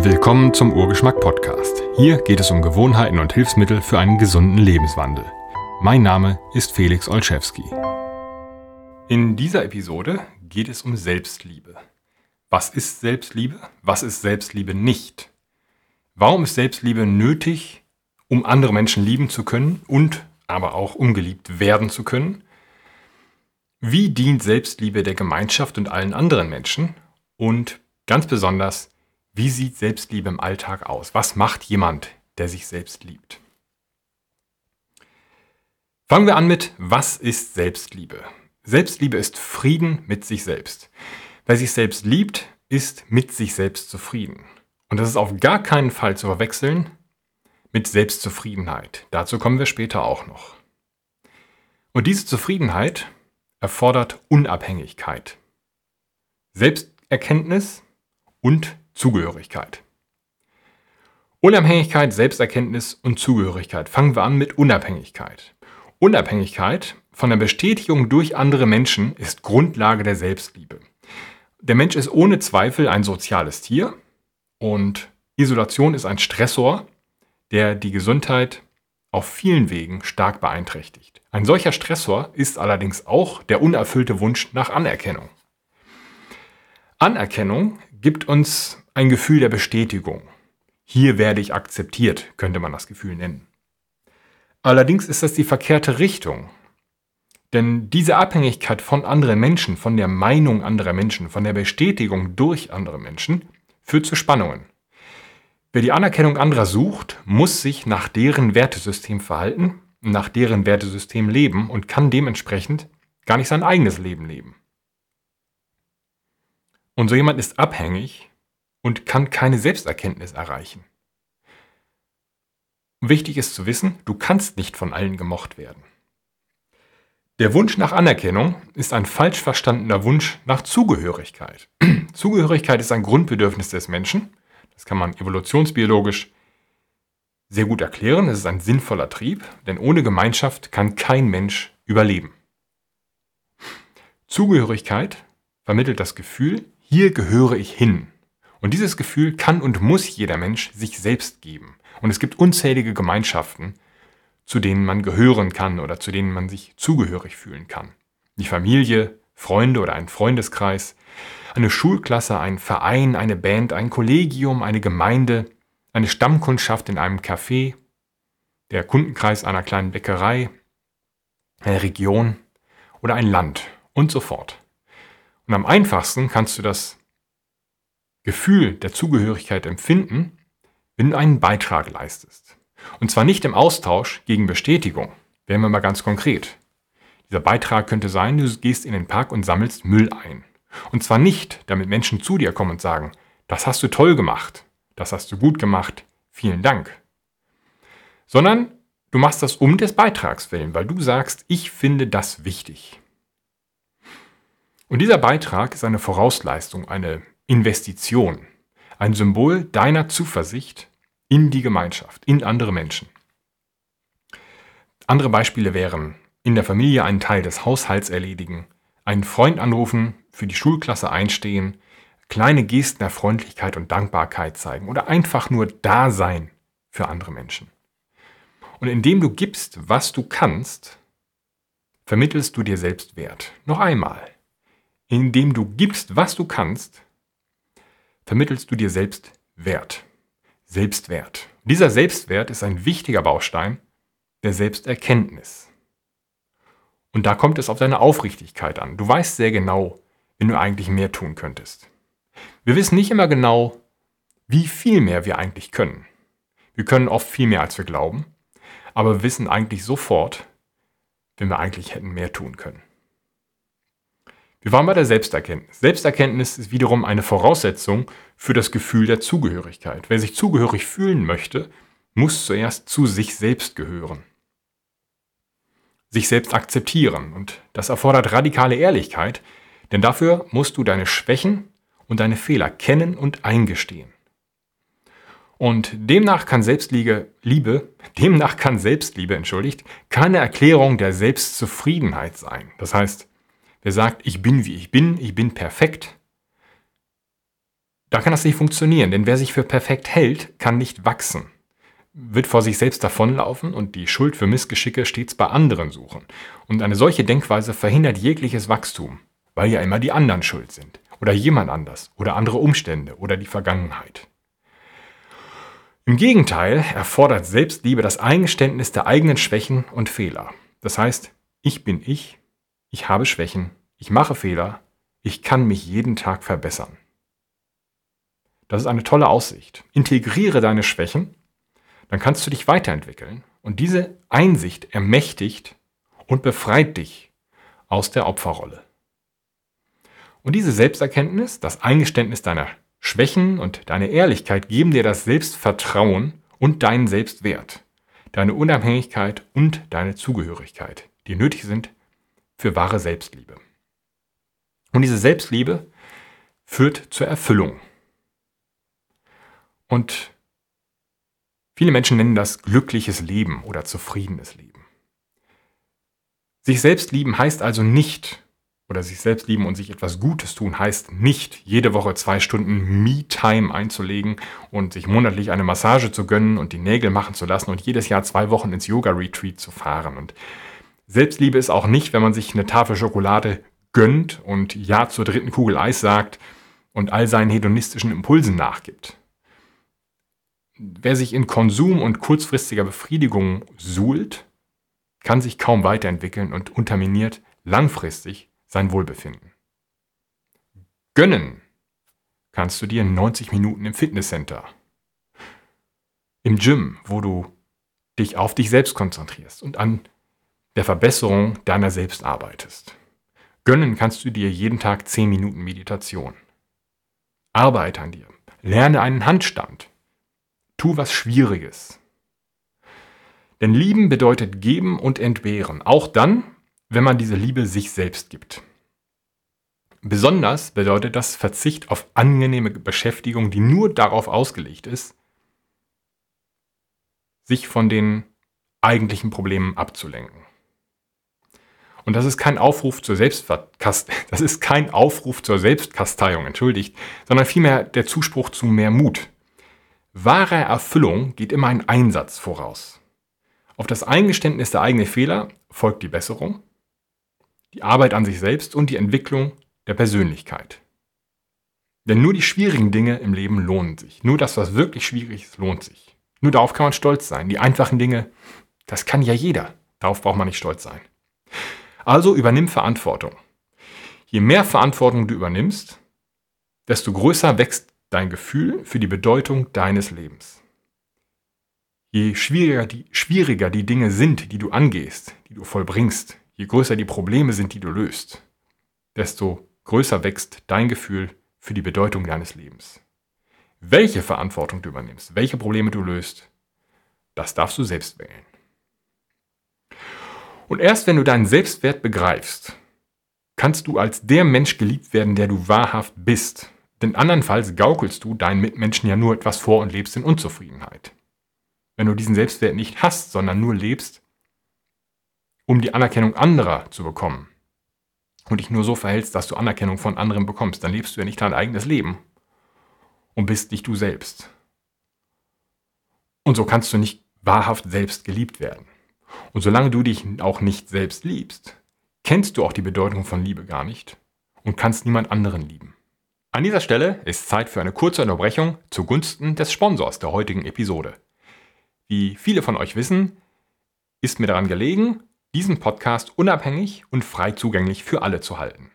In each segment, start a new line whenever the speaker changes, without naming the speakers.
Willkommen zum Urgeschmack Podcast. Hier geht es um Gewohnheiten und Hilfsmittel für einen gesunden Lebenswandel. Mein Name ist Felix Olszewski. In dieser Episode geht es um Selbstliebe. Was ist Selbstliebe? Was ist Selbstliebe nicht? Warum ist Selbstliebe nötig, um andere Menschen lieben zu können und aber auch um geliebt werden zu können? Wie dient Selbstliebe der Gemeinschaft und allen anderen Menschen? Und ganz besonders, wie sieht Selbstliebe im Alltag aus? Was macht jemand, der sich selbst liebt? Fangen wir an mit, was ist Selbstliebe? Selbstliebe ist Frieden mit sich selbst. Wer sich selbst liebt, ist mit sich selbst zufrieden. Und das ist auf gar keinen Fall zu verwechseln mit Selbstzufriedenheit. Dazu kommen wir später auch noch. Und diese Zufriedenheit erfordert Unabhängigkeit, Selbsterkenntnis und Zugehörigkeit. Unabhängigkeit, Selbsterkenntnis und Zugehörigkeit. Fangen wir an mit Unabhängigkeit. Unabhängigkeit von der Bestätigung durch andere Menschen ist Grundlage der Selbstliebe. Der Mensch ist ohne Zweifel ein soziales Tier und Isolation ist ein Stressor, der die Gesundheit auf vielen Wegen stark beeinträchtigt. Ein solcher Stressor ist allerdings auch der unerfüllte Wunsch nach Anerkennung. Anerkennung gibt uns ein Gefühl der Bestätigung. Hier werde ich akzeptiert, könnte man das Gefühl nennen. Allerdings ist das die verkehrte Richtung. Denn diese Abhängigkeit von anderen Menschen, von der Meinung anderer Menschen, von der Bestätigung durch andere Menschen, führt zu Spannungen. Wer die Anerkennung anderer sucht, muss sich nach deren Wertesystem verhalten, nach deren Wertesystem leben und kann dementsprechend gar nicht sein eigenes Leben leben. Und so jemand ist abhängig und kann keine Selbsterkenntnis erreichen. Wichtig ist zu wissen, du kannst nicht von allen gemocht werden. Der Wunsch nach Anerkennung ist ein falsch verstandener Wunsch nach Zugehörigkeit. Zugehörigkeit ist ein Grundbedürfnis des Menschen. Das kann man evolutionsbiologisch sehr gut erklären. Es ist ein sinnvoller Trieb, denn ohne Gemeinschaft kann kein Mensch überleben. Zugehörigkeit vermittelt das Gefühl, hier gehöre ich hin. Und dieses Gefühl kann und muss jeder Mensch sich selbst geben. Und es gibt unzählige Gemeinschaften, zu denen man gehören kann oder zu denen man sich zugehörig fühlen kann. Die Familie, Freunde oder ein Freundeskreis, eine Schulklasse, ein Verein, eine Band, ein Kollegium, eine Gemeinde, eine Stammkundschaft in einem Café, der Kundenkreis einer kleinen Bäckerei, eine Region oder ein Land und so fort. Und am einfachsten kannst du das Gefühl der Zugehörigkeit empfinden, wenn du einen Beitrag leistest. Und zwar nicht im Austausch gegen Bestätigung. Wären wir mal ganz konkret. Dieser Beitrag könnte sein, du gehst in den Park und sammelst Müll ein. Und zwar nicht, damit Menschen zu dir kommen und sagen, das hast du toll gemacht, das hast du gut gemacht, vielen Dank. Sondern du machst das um des Beitrags willen, weil du sagst, ich finde das wichtig. Und dieser Beitrag ist eine Vorausleistung, eine Investition, ein Symbol deiner Zuversicht in die Gemeinschaft, in andere Menschen. Andere Beispiele wären in der Familie einen Teil des Haushalts erledigen, einen Freund anrufen, für die Schulklasse einstehen, kleine Gesten der Freundlichkeit und Dankbarkeit zeigen oder einfach nur da sein für andere Menschen. Und indem du gibst, was du kannst, vermittelst du dir selbst Wert. Noch einmal. Indem du gibst, was du kannst, vermittelst du dir selbst Wert. Selbstwert. Dieser Selbstwert ist ein wichtiger Baustein der Selbsterkenntnis. Und da kommt es auf deine Aufrichtigkeit an. Du weißt sehr genau, wenn du eigentlich mehr tun könntest. Wir wissen nicht immer genau, wie viel mehr wir eigentlich können. Wir können oft viel mehr, als wir glauben, aber wir wissen eigentlich sofort, wenn wir eigentlich hätten mehr tun können. Wir waren bei der Selbsterkenntnis. Selbsterkenntnis ist wiederum eine Voraussetzung für das Gefühl der Zugehörigkeit. Wer sich zugehörig fühlen möchte, muss zuerst zu sich selbst gehören. Sich selbst akzeptieren. Und das erfordert radikale Ehrlichkeit, denn dafür musst du deine Schwächen und deine Fehler kennen und eingestehen. Und demnach kann Selbstliebe, Liebe, demnach kann Selbstliebe, entschuldigt, keine Erklärung der Selbstzufriedenheit sein. Das heißt, Wer sagt, ich bin wie ich bin, ich bin perfekt, da kann das nicht funktionieren, denn wer sich für perfekt hält, kann nicht wachsen, wird vor sich selbst davonlaufen und die Schuld für Missgeschicke stets bei anderen suchen. Und eine solche Denkweise verhindert jegliches Wachstum, weil ja immer die anderen schuld sind oder jemand anders oder andere Umstände oder die Vergangenheit. Im Gegenteil erfordert Selbstliebe das Eingeständnis der eigenen Schwächen und Fehler. Das heißt, ich bin ich, ich habe Schwächen, ich mache Fehler, ich kann mich jeden Tag verbessern. Das ist eine tolle Aussicht. Integriere deine Schwächen, dann kannst du dich weiterentwickeln. Und diese Einsicht ermächtigt und befreit dich aus der Opferrolle. Und diese Selbsterkenntnis, das Eingeständnis deiner Schwächen und deine Ehrlichkeit geben dir das Selbstvertrauen und deinen Selbstwert, deine Unabhängigkeit und deine Zugehörigkeit, die nötig sind für wahre Selbstliebe. Und diese Selbstliebe führt zur Erfüllung. Und viele Menschen nennen das glückliches Leben oder zufriedenes Leben. Sich selbst lieben heißt also nicht, oder sich selbst lieben und sich etwas Gutes tun heißt nicht, jede Woche zwei Stunden Me-Time einzulegen und sich monatlich eine Massage zu gönnen und die Nägel machen zu lassen und jedes Jahr zwei Wochen ins Yoga-Retreat zu fahren. Und Selbstliebe ist auch nicht, wenn man sich eine Tafel Schokolade gönnt und Ja zur dritten Kugel Eis sagt und all seinen hedonistischen Impulsen nachgibt. Wer sich in Konsum und kurzfristiger Befriedigung suhlt, kann sich kaum weiterentwickeln und unterminiert langfristig sein Wohlbefinden. Gönnen kannst du dir 90 Minuten im Fitnesscenter, im Gym, wo du dich auf dich selbst konzentrierst und an der Verbesserung deiner selbst arbeitest. Gönnen kannst du dir jeden Tag 10 Minuten Meditation. Arbeite an dir. Lerne einen Handstand. Tu was Schwieriges. Denn lieben bedeutet geben und entbehren. Auch dann, wenn man diese Liebe sich selbst gibt. Besonders bedeutet das Verzicht auf angenehme Beschäftigung, die nur darauf ausgelegt ist, sich von den eigentlichen Problemen abzulenken. Und das ist kein Aufruf zur Selbstkast das ist kein Aufruf zur Selbstkasteiung, entschuldigt, sondern vielmehr der Zuspruch zu mehr Mut. Wahre Erfüllung geht immer ein Einsatz voraus. Auf das Eingeständnis der eigenen Fehler folgt die Besserung die Arbeit an sich selbst und die Entwicklung der Persönlichkeit. Denn nur die schwierigen Dinge im Leben lohnen sich. Nur das, was wirklich schwierig ist, lohnt sich. Nur darauf kann man stolz sein. Die einfachen Dinge, das kann ja jeder. Darauf braucht man nicht stolz sein. Also übernimm Verantwortung. Je mehr Verantwortung du übernimmst, desto größer wächst dein Gefühl für die Bedeutung deines Lebens. Je schwieriger die, schwieriger die Dinge sind, die du angehst, die du vollbringst, Je größer die Probleme sind, die du löst, desto größer wächst dein Gefühl für die Bedeutung deines Lebens. Welche Verantwortung du übernimmst, welche Probleme du löst, das darfst du selbst wählen. Und erst wenn du deinen Selbstwert begreifst, kannst du als der Mensch geliebt werden, der du wahrhaft bist. Denn andernfalls gaukelst du deinen Mitmenschen ja nur etwas vor und lebst in Unzufriedenheit. Wenn du diesen Selbstwert nicht hast, sondern nur lebst, um die Anerkennung anderer zu bekommen und dich nur so verhältst, dass du Anerkennung von anderen bekommst, dann lebst du ja nicht dein eigenes Leben und bist nicht du selbst. Und so kannst du nicht wahrhaft selbst geliebt werden. Und solange du dich auch nicht selbst liebst, kennst du auch die Bedeutung von Liebe gar nicht und kannst niemand anderen lieben. An dieser Stelle ist Zeit für eine kurze Unterbrechung zugunsten des Sponsors der heutigen Episode. Wie viele von euch wissen, ist mir daran gelegen, diesen Podcast unabhängig und frei zugänglich für alle zu halten.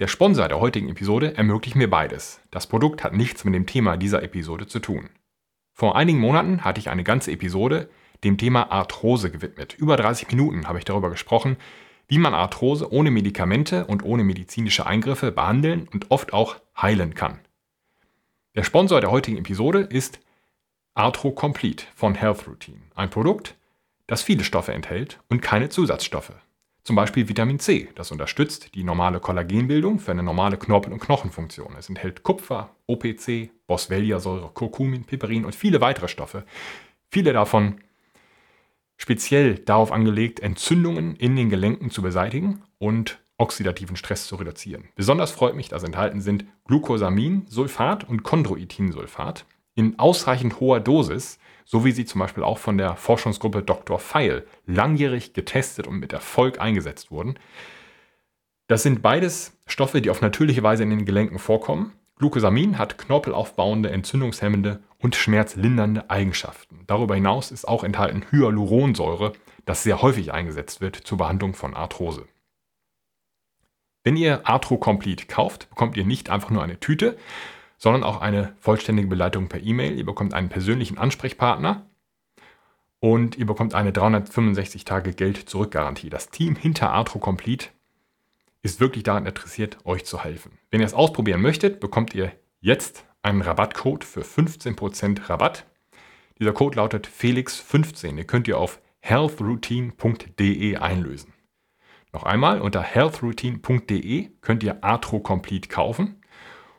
Der Sponsor der heutigen Episode ermöglicht mir beides. Das Produkt hat nichts mit dem Thema dieser Episode zu tun. Vor einigen Monaten hatte ich eine ganze Episode dem Thema Arthrose gewidmet. Über 30 Minuten habe ich darüber gesprochen, wie man Arthrose ohne Medikamente und ohne medizinische Eingriffe behandeln und oft auch heilen kann. Der Sponsor der heutigen Episode ist Arthro Complete von Health Routine, ein Produkt, das viele Stoffe enthält und keine Zusatzstoffe. Zum Beispiel Vitamin C, das unterstützt die normale Kollagenbildung für eine normale Knorpel- und Knochenfunktion. Es enthält Kupfer, OPC, Boswelliasäure, Kurkumin, Piperin und viele weitere Stoffe. Viele davon speziell darauf angelegt, Entzündungen in den Gelenken zu beseitigen und oxidativen Stress zu reduzieren. Besonders freut mich, dass enthalten sind Glucosaminsulfat und Chondroitinsulfat in ausreichend hoher Dosis, so wie sie zum Beispiel auch von der Forschungsgruppe Dr. Feil langjährig getestet und mit Erfolg eingesetzt wurden. Das sind beides Stoffe, die auf natürliche Weise in den Gelenken vorkommen. Glucosamin hat knorpelaufbauende, entzündungshemmende und schmerzlindernde Eigenschaften. Darüber hinaus ist auch enthalten Hyaluronsäure, das sehr häufig eingesetzt wird zur Behandlung von Arthrose. Wenn ihr Arthro Complete kauft, bekommt ihr nicht einfach nur eine Tüte, sondern auch eine vollständige Beleitung per E-Mail. Ihr bekommt einen persönlichen Ansprechpartner und ihr bekommt eine 365 Tage Geld-Zurück-Garantie. Das Team hinter Arthro Complete ist wirklich daran interessiert, euch zu helfen. Wenn ihr es ausprobieren möchtet, bekommt ihr jetzt einen Rabattcode für 15% Rabatt. Dieser Code lautet Felix15. Ihr könnt ihr auf healthroutine.de einlösen. Noch einmal, unter healthroutine.de könnt ihr Arthro Complete kaufen.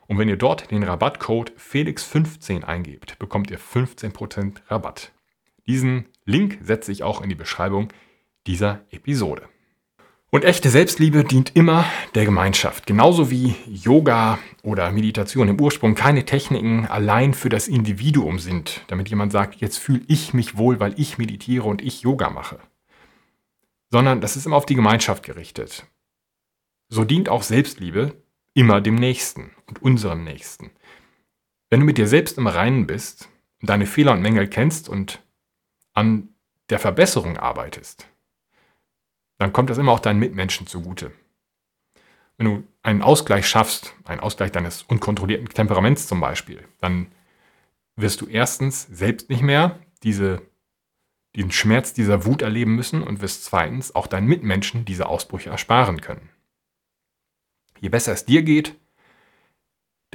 Und wenn ihr dort den Rabattcode Felix15 eingebt, bekommt ihr 15% Rabatt. Diesen Link setze ich auch in die Beschreibung dieser Episode. Und echte Selbstliebe dient immer der Gemeinschaft. Genauso wie Yoga oder Meditation im Ursprung keine Techniken allein für das Individuum sind, damit jemand sagt, jetzt fühle ich mich wohl, weil ich meditiere und ich Yoga mache sondern das ist immer auf die Gemeinschaft gerichtet. So dient auch Selbstliebe immer dem Nächsten und unserem Nächsten. Wenn du mit dir selbst im Reinen bist, deine Fehler und Mängel kennst und an der Verbesserung arbeitest, dann kommt das immer auch deinen Mitmenschen zugute. Wenn du einen Ausgleich schaffst, einen Ausgleich deines unkontrollierten Temperaments zum Beispiel, dann wirst du erstens selbst nicht mehr diese den Schmerz dieser Wut erleben müssen und wirst zweitens auch deinen Mitmenschen diese Ausbrüche ersparen können. Je besser es dir geht,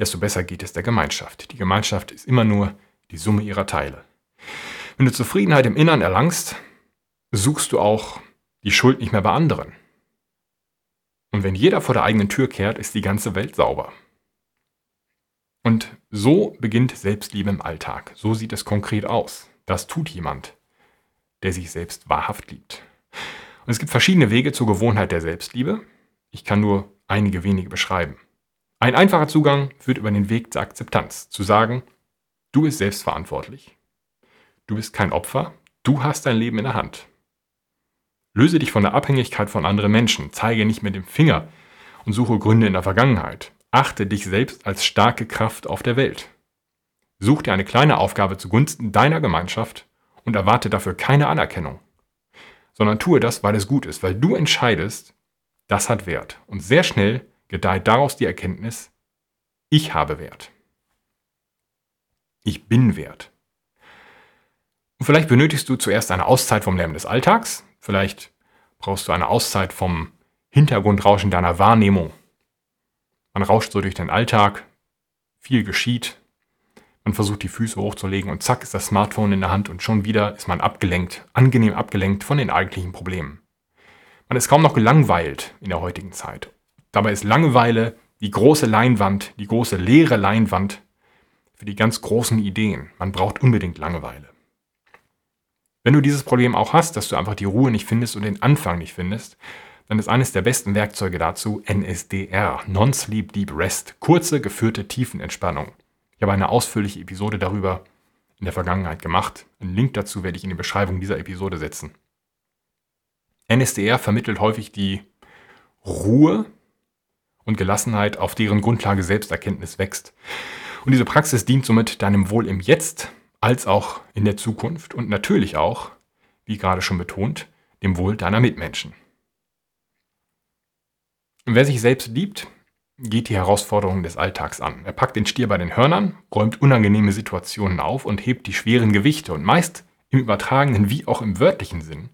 desto besser geht es der Gemeinschaft. Die Gemeinschaft ist immer nur die Summe ihrer Teile. Wenn du Zufriedenheit im Innern erlangst, suchst du auch die Schuld nicht mehr bei anderen. Und wenn jeder vor der eigenen Tür kehrt, ist die ganze Welt sauber. Und so beginnt Selbstliebe im Alltag. So sieht es konkret aus. Das tut jemand der sich selbst wahrhaft liebt. Und es gibt verschiedene Wege zur Gewohnheit der Selbstliebe. Ich kann nur einige wenige beschreiben. Ein einfacher Zugang führt über den Weg der Akzeptanz. Zu sagen, du bist selbstverantwortlich. Du bist kein Opfer. Du hast dein Leben in der Hand. Löse dich von der Abhängigkeit von anderen Menschen. Zeige nicht mit dem Finger und suche Gründe in der Vergangenheit. Achte dich selbst als starke Kraft auf der Welt. Such dir eine kleine Aufgabe zugunsten deiner Gemeinschaft und erwarte dafür keine Anerkennung, sondern tue das, weil es gut ist, weil du entscheidest, das hat Wert. Und sehr schnell gedeiht daraus die Erkenntnis, ich habe Wert. Ich bin wert. Und vielleicht benötigst du zuerst eine Auszeit vom Lärm des Alltags, vielleicht brauchst du eine Auszeit vom Hintergrundrauschen deiner Wahrnehmung. Man rauscht so durch den Alltag, viel geschieht, man versucht die Füße hochzulegen und zack ist das Smartphone in der Hand und schon wieder ist man abgelenkt, angenehm abgelenkt von den eigentlichen Problemen. Man ist kaum noch gelangweilt in der heutigen Zeit. Dabei ist Langeweile die große Leinwand, die große leere Leinwand für die ganz großen Ideen. Man braucht unbedingt Langeweile. Wenn du dieses Problem auch hast, dass du einfach die Ruhe nicht findest und den Anfang nicht findest, dann ist eines der besten Werkzeuge dazu NSDR, Non-Sleep Deep Rest, kurze geführte Tiefenentspannung. Ich habe eine ausführliche Episode darüber in der Vergangenheit gemacht. Einen Link dazu werde ich in die Beschreibung dieser Episode setzen. NSDR vermittelt häufig die Ruhe und Gelassenheit, auf deren Grundlage Selbsterkenntnis wächst. Und diese Praxis dient somit deinem Wohl im Jetzt als auch in der Zukunft und natürlich auch, wie gerade schon betont, dem Wohl deiner Mitmenschen. wer sich selbst liebt, geht die Herausforderungen des Alltags an. Er packt den Stier bei den Hörnern, räumt unangenehme Situationen auf und hebt die schweren Gewichte und meist im übertragenen wie auch im wörtlichen Sinn.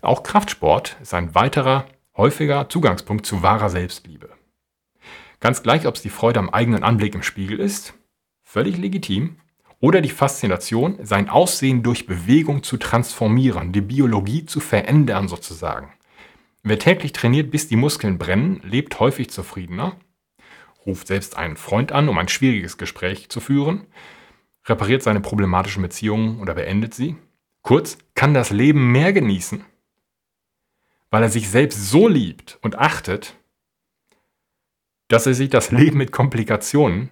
Auch Kraftsport ist ein weiterer, häufiger Zugangspunkt zu wahrer Selbstliebe. Ganz gleich, ob es die Freude am eigenen Anblick im Spiegel ist, völlig legitim, oder die Faszination, sein Aussehen durch Bewegung zu transformieren, die Biologie zu verändern sozusagen. Wer täglich trainiert, bis die Muskeln brennen, lebt häufig zufriedener, ruft selbst einen Freund an, um ein schwieriges Gespräch zu führen, repariert seine problematischen Beziehungen oder beendet sie. Kurz, kann das Leben mehr genießen, weil er sich selbst so liebt und achtet, dass er sich das Leben mit Komplikationen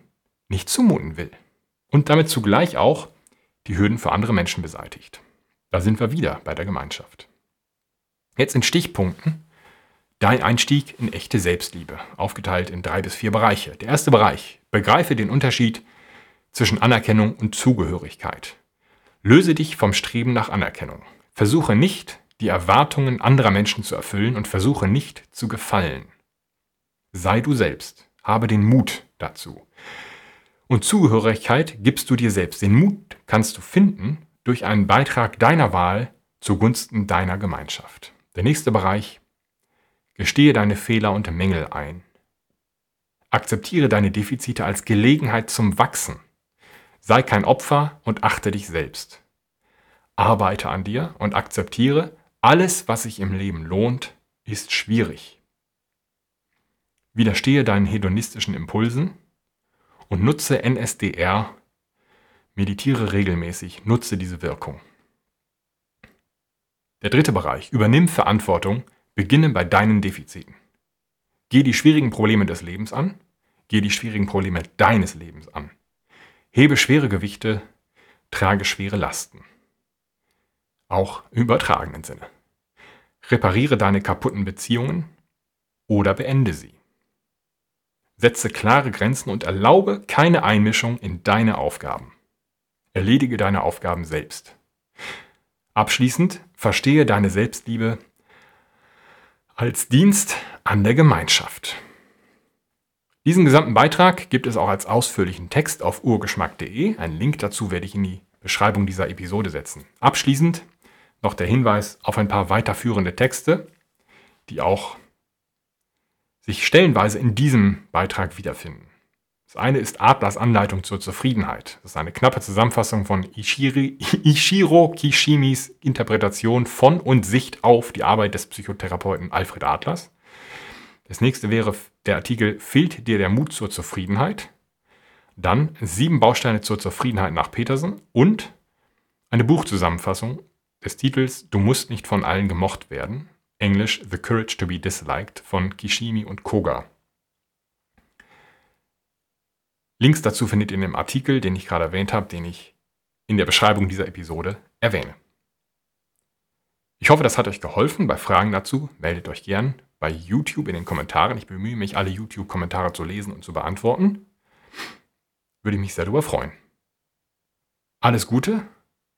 nicht zumuten will und damit zugleich auch die Hürden für andere Menschen beseitigt. Da sind wir wieder bei der Gemeinschaft. Jetzt in Stichpunkten dein Einstieg in echte Selbstliebe, aufgeteilt in drei bis vier Bereiche. Der erste Bereich, begreife den Unterschied zwischen Anerkennung und Zugehörigkeit. Löse dich vom Streben nach Anerkennung. Versuche nicht, die Erwartungen anderer Menschen zu erfüllen und versuche nicht zu gefallen. Sei du selbst, habe den Mut dazu. Und Zugehörigkeit gibst du dir selbst. Den Mut kannst du finden durch einen Beitrag deiner Wahl zugunsten deiner Gemeinschaft. Der nächste Bereich. Gestehe deine Fehler und Mängel ein. Akzeptiere deine Defizite als Gelegenheit zum Wachsen. Sei kein Opfer und achte dich selbst. Arbeite an dir und akzeptiere, alles, was sich im Leben lohnt, ist schwierig. Widerstehe deinen hedonistischen Impulsen und nutze NSDR. Meditiere regelmäßig, nutze diese Wirkung. Der dritte Bereich. Übernimm Verantwortung, beginne bei deinen Defiziten. Geh die schwierigen Probleme des Lebens an, geh die schwierigen Probleme deines Lebens an. Hebe schwere Gewichte, trage schwere Lasten auch im übertragenen Sinne. Repariere deine kaputten Beziehungen oder beende sie. Setze klare Grenzen und erlaube keine Einmischung in deine Aufgaben. Erledige deine Aufgaben selbst. Abschließend verstehe deine Selbstliebe als Dienst an der Gemeinschaft. Diesen gesamten Beitrag gibt es auch als ausführlichen Text auf urgeschmack.de. Einen Link dazu werde ich in die Beschreibung dieser Episode setzen. Abschließend noch der Hinweis auf ein paar weiterführende Texte, die auch sich stellenweise in diesem Beitrag wiederfinden. Das eine ist Adlers Anleitung zur Zufriedenheit. Das ist eine knappe Zusammenfassung von Ishiri, Ishiro Kishimis Interpretation von und Sicht auf die Arbeit des Psychotherapeuten Alfred Adlers. Das nächste wäre der Artikel Fehlt dir der Mut zur Zufriedenheit? Dann sieben Bausteine zur Zufriedenheit nach Petersen und eine Buchzusammenfassung des Titels Du musst nicht von allen gemocht werden, Englisch The Courage to be Disliked von Kishimi und Koga. Links dazu findet ihr in dem Artikel, den ich gerade erwähnt habe, den ich in der Beschreibung dieser Episode erwähne. Ich hoffe, das hat euch geholfen. Bei Fragen dazu meldet euch gern bei YouTube in den Kommentaren. Ich bemühe mich, alle YouTube-Kommentare zu lesen und zu beantworten. Würde ich mich sehr darüber freuen. Alles Gute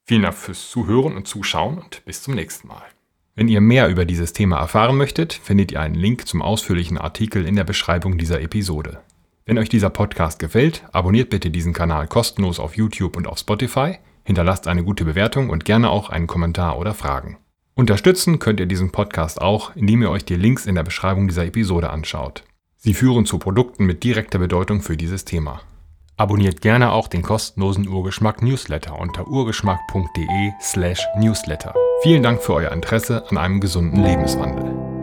Vielen Dank fürs Zuhören und Zuschauen und bis zum nächsten Mal. Wenn ihr mehr über dieses Thema erfahren möchtet, findet ihr einen Link zum ausführlichen Artikel in der Beschreibung dieser Episode. Wenn euch dieser Podcast gefällt, abonniert bitte diesen Kanal kostenlos auf YouTube und auf Spotify, hinterlasst eine gute Bewertung und gerne auch einen Kommentar oder Fragen. Unterstützen könnt ihr diesen Podcast auch, indem ihr euch die Links in der Beschreibung dieser Episode anschaut. Sie führen zu Produkten mit direkter Bedeutung für dieses Thema. Abonniert gerne auch den kostenlosen Urgeschmack Newsletter unter urgeschmack.de/newsletter. Vielen Dank für euer Interesse an einem gesunden Lebenswandel.